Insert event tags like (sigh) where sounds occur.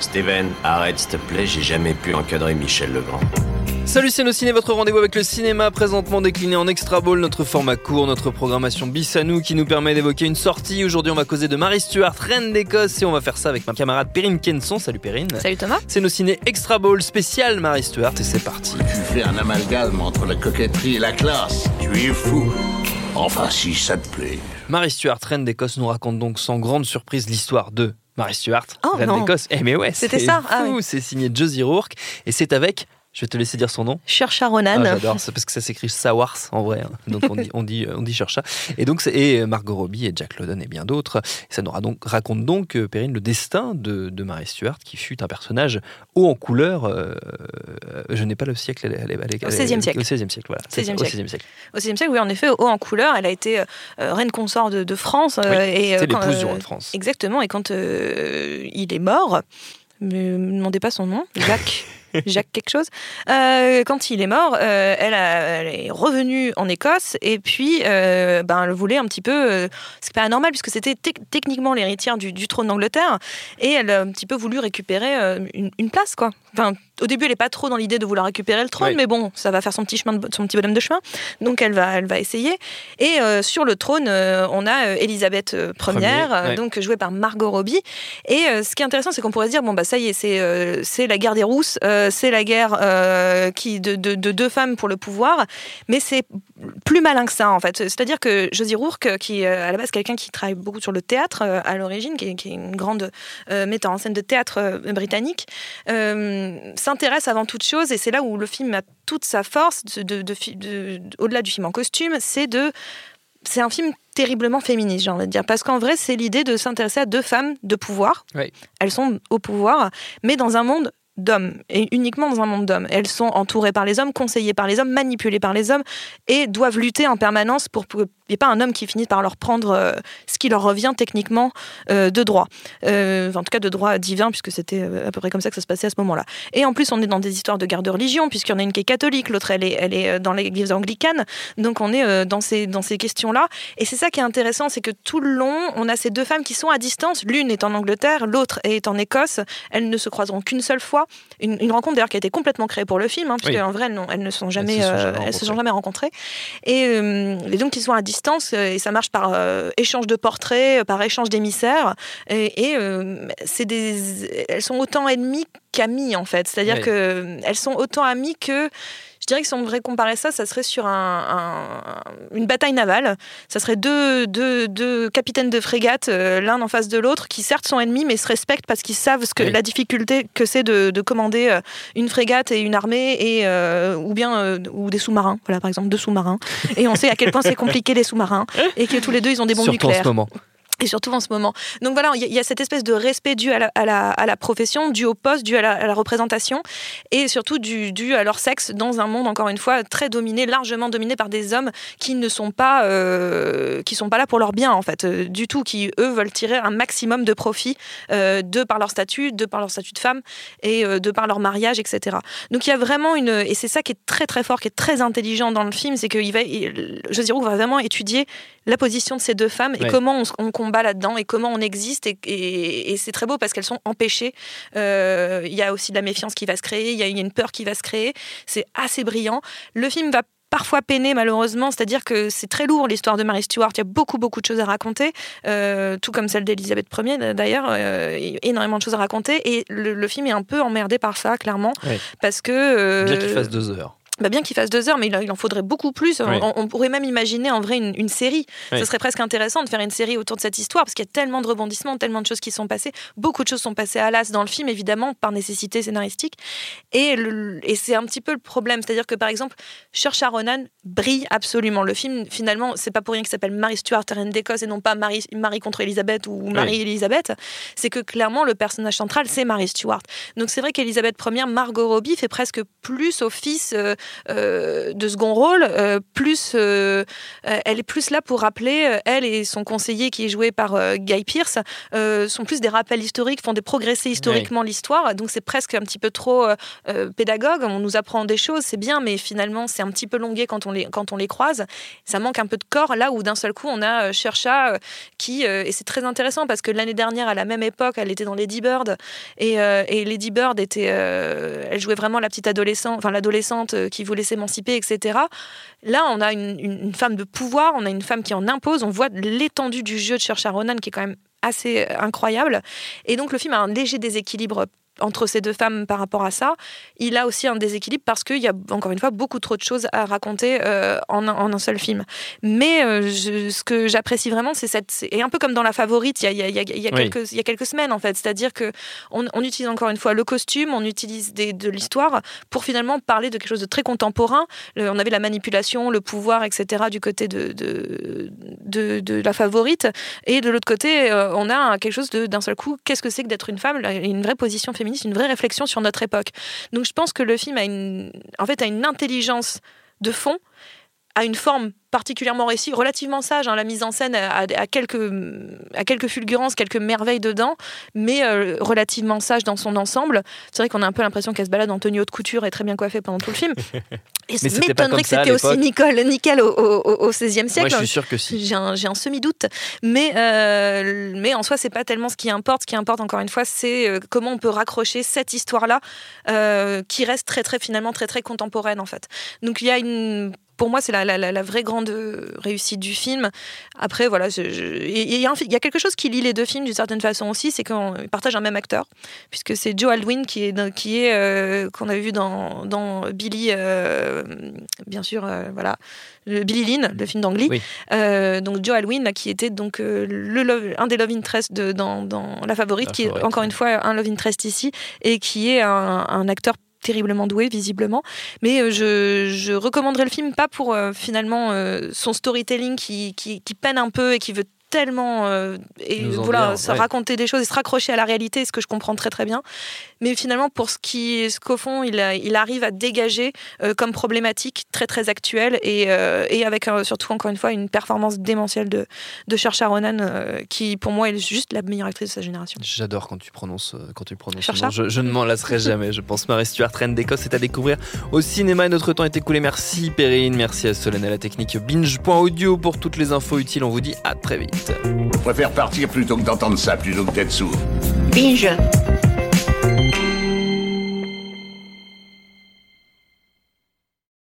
Steven, arrête s'il te plaît, j'ai jamais pu encadrer Michel Legrand. Salut c'est nos ciné, votre rendez-vous avec le cinéma, présentement décliné en extra ball, notre format court, notre programmation bis à nous qui nous permet d'évoquer une sortie. Aujourd'hui on va causer de Marie Stuart, reine d'Écosse, et on va faire ça avec ma camarade Perrine Kenson. Salut Perrine. Salut Thomas. C'est nos ciné extra ball spécial Marie Stuart et c'est parti. Tu fais un amalgame entre la coquetterie et la classe. Tu es fou. Enfin, si ça te plaît. Marie Stuart, reine d'Écosse, nous raconte donc sans grande surprise l'histoire de Marie Stuart, Oh, reine d'Écosse. Eh mais ouais, C'était ça, ah oui. c'est signé Josie Rourke et c'est avec, je vais te laisser dire son nom. Cherche Ronan. Ah, J'adore, c'est parce que ça s'écrit Sawars en vrai, hein. donc on dit on dit on dit Chercha. Et donc c'est et Margot Robbie et Jack London et bien d'autres. Ça nous donc, raconte donc euh, Perrine le destin de, de Mary Stuart qui fut un personnage haut en couleur. euh, je n'ai pas le siècle, elle elle elle Au 16e siècle. Au 16e siècle, voilà. 16e Au siècle. 16e siècle. Au XVIe siècle, oui, en effet, haut en couleur. Elle a été euh, reine consort de, de France. Oui, euh, quand, l'épouse du roi de France. Exactement. Et quand il est mort, ne me demandez pas son nom, Jacques. (laughs) (laughs) Jacques quelque chose. Euh, quand il est mort, euh, elle, est revenue en Écosse et puis euh, ben, elle voulait un petit peu. euh, c'est pas anormal puisque c'était tec- techniquement l'héritière du, trône d'Angleterre et elle a un petit peu voulu récupérer une, place quoi. Au début, elle n'est pas trop dans l'idée de vouloir récupérer le trône, Oui. mais bon, ça va faire son petit chemin, de- son petit bonhomme de chemin. Donc elle va, elle va essayer. Et euh, sur le trône, euh, on a Elisabeth euh, Premier, ouais. donc jouée par Margot Robbie. Et euh, ce qui est intéressant, c'est qu'on pourrait se dire bon bah ça y est, c'est c'est la guerre des rousses, c'est la guerre qui de, de- de deux femmes pour le pouvoir, mais c'est plus malin que ça en fait. C'est-à-dire que Josie Rourke, qui euh, à la base quelqu'un qui travaille beaucoup sur le théâtre euh, à l'origine, qui, est- qui est une grande euh, metteur en scène de théâtre euh, britannique, euh, s'intéresse avant toute chose, et c'est là où le film a toute sa force, de, de- de- au-delà du film en costume, c'est de c'est un film terriblement féministe, j'ai envie de dire, parce qu'en vrai, c'est l'idée de s'intéresser à deux femmes de pouvoir. Oui. Elles sont au pouvoir, mais dans un monde d'hommes, et uniquement dans un monde d'hommes. Elles sont entourées par les hommes, conseillées par les hommes, manipulées par les hommes, et doivent lutter en permanence pour qu'il n'y ait pas un homme qui finisse par leur prendre euh, ce qui leur revient techniquement euh, de droit. Euh, enfin, en tout cas, de droit divin, puisque c'était à peu près comme ça que ça se passait à ce moment-là. Et en plus, on est dans des histoires de guerre de religion, puisqu'il y en a une qui est catholique, l'autre, elle est, elle est dans l'église anglicane. Donc, on est dans ces, dans ces questions-là. Et c'est ça qui est intéressant, c'est que tout le long, on a ces deux femmes qui sont à distance. L'une est en Angleterre, l'autre est en Écosse. Elles ne se croiseront qu'une seule fois. Une, une rencontre d'ailleurs qui a été complètement créée pour le film, hein, parce Oui. qu'en vrai, elles, ne sont jamais, se sont euh, jamais elles se sont rencontrées. jamais rencontrées. Et, euh, et donc, ils sont à distance, euh, et ça marche par euh, échange de portraits, euh, par échange d'émissaires. Et, et, euh, c'est des, elles sont autant ennemies qu'amies, en fait. C'est-à-dire Oui. qu'elles sont autant amies que. Je dirais que si on devrait comparer ça, ça serait sur un, un- une bataille navale. Ça serait deux, deux, deux capitaines de frégate, euh, l'un en face de l'autre, qui certes sont ennemis, mais se respectent parce qu'ils savent ce que, Oui. la difficulté que c'est de, de commander euh, une frégate et une armée, et, euh, ou bien euh, ou des sous-marins. Voilà, par exemple, deux sous-marins. Et on sait à quel point c'est compliqué les sous-marins, et que tous les deux, ils ont des bombes Surtout en nucléaires ce moment. Et surtout en ce moment. Donc voilà, il y, a- cette espèce de respect dû à la, à la- à la profession, dû au poste, dû à la, à la représentation, et surtout dû, dû à leur sexe dans un monde encore une fois très dominé, largement dominé par des hommes qui ne sont pas, euh, qui sont pas là pour leur bien en fait, euh, du tout, qui eux veulent tirer un maximum de profit euh, de par leur statut, de par leur statut de femme et de par leur mariage, etc. Donc il y a vraiment une, et c'est ça qui est très très fort, qui est très intelligent dans le film, c'est que il va, il- José Roux va vraiment étudier la position de ces deux femmes et Ouais. comment on, on combat là-dedans et comment on existe. Et, et- et c'est très beau parce qu'elles sont empêchées. Euh, Il y a aussi de la méfiance qui va se créer, il y a, une peur qui va se créer. C'est assez brillant. Le film va parfois peiner malheureusement, c'est-à-dire que c'est très lourd l'histoire de Mary Stuart, il y a beaucoup beaucoup de choses à raconter, euh, tout comme celle d'Elisabeth Ier d'ailleurs, euh, il y a énormément de choses à raconter et le, le film est un peu emmerdé par ça clairement, Ouais. parce que... euh, Bien qu'il fasse deux heures. Bah bien qu'il fasse deux heures, mais il, en faudrait beaucoup plus. On, pourrait même imaginer en vrai une, série. Ce serait presque intéressant de faire une série autour de cette histoire, parce qu'il y a tellement de rebondissements, tellement de choses qui sont passées. Beaucoup de choses sont passées à l'as dans le film, évidemment, par nécessité scénaristique. Et, et c'est un petit peu le problème. C'est-à-dire que, par exemple, Saoirse Ronan brille absolument. Le film, finalement, c'est pas pour rien qu'il s'appelle Marie Stuart, reine d'Écosse, et non pas Marie, Marie contre Elisabeth ou Marie-Elisabeth. C'est que clairement, le personnage central, c'est Marie Stuart. Donc c'est vrai qu'Elisabeth Ier, Margot Robbie, fait presque plus office euh, euh, de second rôle, euh, plus, elle est plus là pour rappeler, elle et son conseiller qui est joué par Guy Pierce, sont plus des rappels historiques, font des progresser historiquement l'histoire, donc c'est presque un petit peu trop pédagogue, on nous apprend des choses, c'est bien, mais finalement c'est un petit peu longué quand on les, quand on les croise, ça manque un peu de corps, là où d'un seul coup on a Chercha qui, et c'est très intéressant parce que l'année dernière, à la même époque, elle était dans Lady Bird, et, et Lady Bird était, elle jouait vraiment la petite adolescente, enfin l'adolescente qui voulait s'émanciper, etc. Là, on a une, femme de pouvoir, on a une femme qui en impose, on voit l'étendue du jeu de Cher Ronan qui est quand même assez incroyable. Et donc le film a un léger déséquilibre entre ces deux femmes par rapport à ça, il a aussi un déséquilibre parce qu'il y a encore une fois beaucoup trop de choses à raconter euh, en, un seul film. Mais euh, ce que j'apprécie vraiment, c'est cette et un peu comme dans la favorite, il y a, il y a, il y a quelques, il y a quelques semaines en fait, c'est-à-dire que on, utilise encore une fois le costume, on utilise des, de l'histoire pour finalement parler de quelque chose de très contemporain. on avait la manipulation, le pouvoir, etc. du côté de de, de, de la favorite, et de l'autre côté, euh, on a quelque chose d'un seul coup. Qu'est-ce que c'est que d'être une femme? Une vraie position féminine une vraie réflexion sur notre époque. Donc je pense que le film a une, en fait, a une intelligence de fond, a une forme particulièrement réussi, relativement sage. Hein, la mise en scène a, quelques, a quelques fulgurances, quelques merveilles dedans, mais euh, relativement sage dans son ensemble. C'est vrai qu'on a un peu l'impression qu'elle se balade en tenue haute couture et très bien coiffée pendant tout le film. (laughs) Et ça m'étonnerait que c'était aussi Nicole, nickel au, au, XVIe siècle. Moi, je suis sûr que si. J'ai un, un semi-doute. Mais, euh, mais en soi, c'est pas tellement ce qui importe. Ce qui importe, encore une fois, c'est euh, comment on peut raccrocher cette histoire-là, qui reste très, très, finalement, très, très contemporaine, en fait. Donc, il y a une pour moi, c'est la, la, la, vraie grande réussite du film. Après, voilà, il y, a quelque chose qui lie les deux films d'une certaine façon aussi, c'est qu'ils partagent un même acteur, puisque c'est Joe Alwyn qui est, qui est euh, qu'on avait vu dans, dans Billy, euh, bien sûr, euh, voilà, Billy Lynn, le film d'Angly. donc Joe Alwyn, qui était donc le un des love interest de, dans, dans La Favorite, qui est encore une fois un love interest ici, et qui est un, un acteur terriblement doué visiblement. Mais euh, je, je recommanderais le film pas pour euh, finalement euh, son storytelling qui, qui, qui, peine un peu et qui veut tellement euh, et voilà, ça raconter des choses et se raccrocher à la réalité, ce que je comprends très très bien. Mais finalement, pour ce qui, ce qu'au fond, il, il arrive à dégager euh, comme problématique très très actuelle et, euh, et avec surtout encore une fois une performance démentielle de de Cher Ronan qui pour moi est juste la meilleure actrice de sa génération. J'adore quand tu prononces quand tu prononces. Je, je, ne m'en lasserai (laughs) jamais. Je pense Marie Stuart, reine d'Écosse, c'est à découvrir au cinéma. Notre temps est écoulé. Merci Perrine, merci à Solène à la technique binge.audio pour toutes les infos utiles. On vous dit à très vite. Je préfère partir plutôt que d'entendre ça, plutôt que d'être sourd. Binge